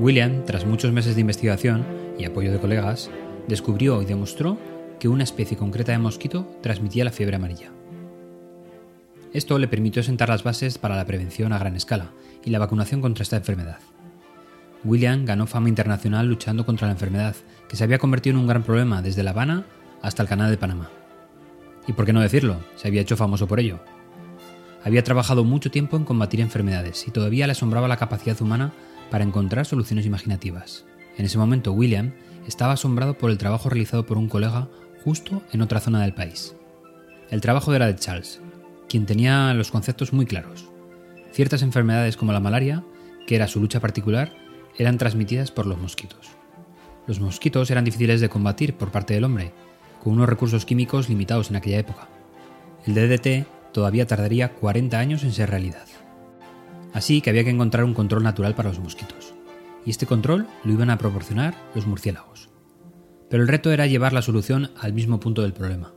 William, tras muchos meses de investigación y apoyo de colegas, descubrió y demostró que una especie concreta de mosquito transmitía la fiebre amarilla. Esto le permitió sentar las bases para la prevención a gran escala y la vacunación contra esta enfermedad. William ganó fama internacional luchando contra la enfermedad, que se había convertido en un gran problema desde La Habana hasta el Canal de Panamá. Y por qué no decirlo, se había hecho famoso por ello. Había trabajado mucho tiempo en combatir enfermedades y todavía le asombraba la capacidad humana para encontrar soluciones imaginativas. En ese momento William estaba asombrado por el trabajo realizado por un colega justo en otra zona del país. El trabajo era de Charles, quien tenía los conceptos muy claros. Ciertas enfermedades como la malaria, que era su lucha particular, eran transmitidas por los mosquitos. Los mosquitos eran difíciles de combatir por parte del hombre, con unos recursos químicos limitados en aquella época. El DDT todavía tardaría 40 años en ser realidad. Así que había que encontrar un control natural para los mosquitos. Y este control lo iban a proporcionar los murciélagos. Pero el reto era llevar la solución al mismo punto del problema.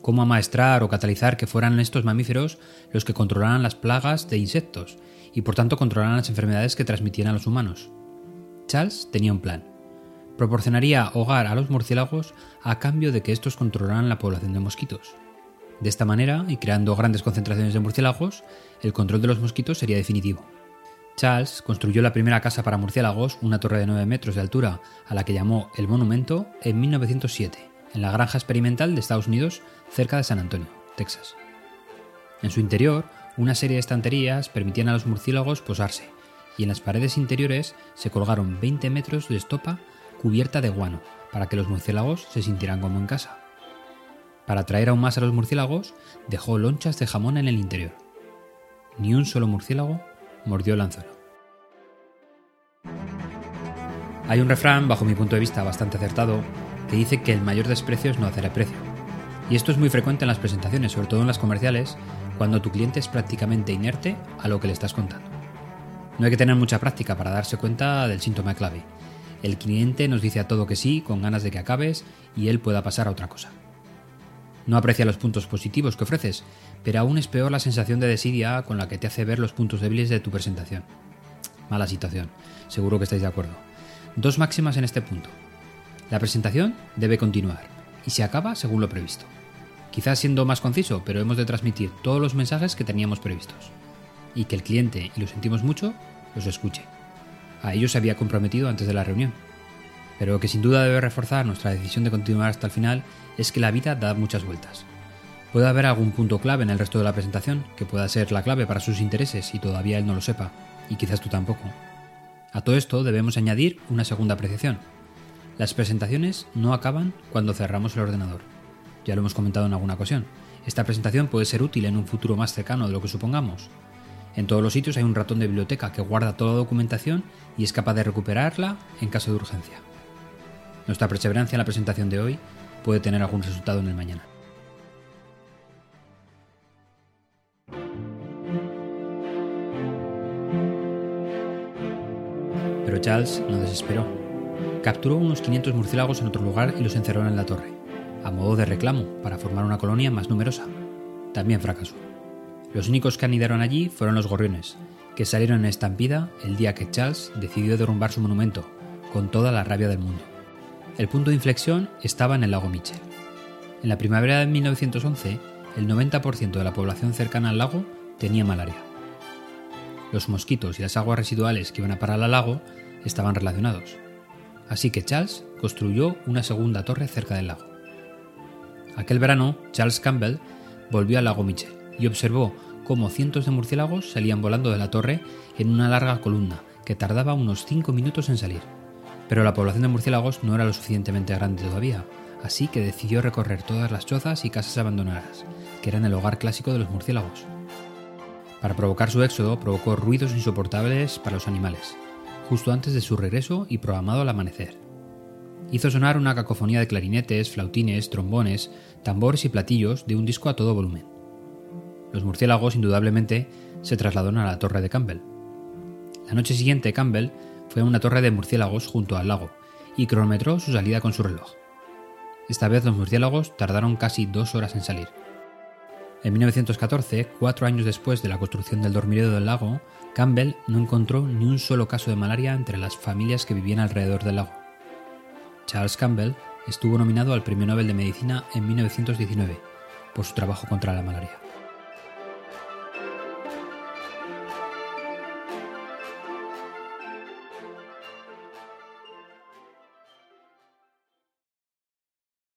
Cómo amaestrar o catalizar que fueran estos mamíferos los que controlaran las plagas de insectos y por tanto controlaran las enfermedades que transmitían a los humanos. Charles tenía un plan. Proporcionaría hogar a los murciélagos a cambio de que estos controlaran la población de mosquitos. De esta manera, y creando grandes concentraciones de murciélagos, el control de los mosquitos sería definitivo. Charles construyó la primera casa para murciélagos, una torre de 9 metros de altura, a la que llamó El Monumento, en 1907, en la granja experimental de Estados Unidos, cerca de San Antonio, Texas. En su interior, una serie de estanterías permitían a los murciélagos posarse, y en las paredes interiores se colgaron 20 metros de estopa cubierta de guano, para que los murciélagos se sintieran como en casa. Para atraer aún más a los murciélagos, dejó lonchas de jamón en el interior. Ni un solo murciélago mordió el anzuelo. Hay un refrán, bajo mi punto de vista bastante acertado, que dice que el mayor desprecio es no hacer el precio. Y esto es muy frecuente en las presentaciones, sobre todo en las comerciales, cuando tu cliente es prácticamente inerte a lo que le estás contando. No hay que tener mucha práctica para darse cuenta del síntoma clave. El cliente nos dice a todo que sí, con ganas de que acabes y él pueda pasar a otra cosa. No aprecia los puntos positivos que ofreces, pero aún es peor la sensación de desidia con la que te hace ver los puntos débiles de tu presentación. Mala situación, seguro que estáis de acuerdo. Dos máximas en este punto. La presentación debe continuar y se acaba según lo previsto. Quizás siendo más conciso, pero hemos de transmitir todos los mensajes que teníamos previstos. Y que el cliente, y lo sentimos mucho, los escuche. A ello se había comprometido antes de la reunión. Pero lo que sin duda debe reforzar nuestra decisión de continuar hasta el final es que la vida da muchas vueltas. Puede haber algún punto clave en el resto de la presentación que pueda ser la clave para sus intereses y todavía él no lo sepa, y quizás tú tampoco. A todo esto debemos añadir una segunda apreciación. Las presentaciones no acaban cuando cerramos el ordenador. Ya lo hemos comentado en alguna ocasión. Esta presentación puede ser útil en un futuro más cercano de lo que supongamos. En todos los sitios hay un ratón de biblioteca que guarda toda la documentación y es capaz de recuperarla en caso de urgencia. Nuestra perseverancia en la presentación de hoy puede tener algún resultado en el mañana. Pero Charles no desesperó. Capturó unos 500 murciélagos en otro lugar y los encerró en la torre, a modo de reclamo para formar una colonia más numerosa. También fracasó. Los únicos que anidaron allí fueron los gorriones, que salieron en estampida el día que Charles decidió derrumbar su monumento, con toda la rabia del mundo. El punto de inflexión estaba en el lago Mitchell. En la primavera de 1911, el 90% de la población cercana al lago tenía malaria. Los mosquitos y las aguas residuales que iban a parar al lago estaban relacionados. Así que Charles construyó una segunda torre cerca del lago. Aquel verano, Charles Campbell volvió al lago Mitchell y observó cómo cientos de murciélagos salían volando de la torre en una larga columna que tardaba unos 5 minutos en salir. Pero la población de murciélagos no era lo suficientemente grande todavía, así que decidió recorrer todas las chozas y casas abandonadas, que eran el hogar clásico de los murciélagos. Para provocar su éxodo, provocó ruidos insoportables para los animales, justo antes de su regreso y programado al amanecer. Hizo sonar una cacofonía de clarinetes, flautines, trombones, tambores y platillos de un disco a todo volumen. Los murciélagos, indudablemente, se trasladaron a la torre de Campbell. La noche siguiente, Campbell fue una torre de murciélagos junto al lago y cronometró su salida con su reloj. Esta vez los murciélagos tardaron casi dos horas en salir. En 1914, cuatro años después de la construcción del dormitorio del lago, Campbell no encontró ni un solo caso de malaria entre las familias que vivían alrededor del lago. Charles Campbell estuvo nominado al Premio Nobel de Medicina en 1919 por su trabajo contra la malaria.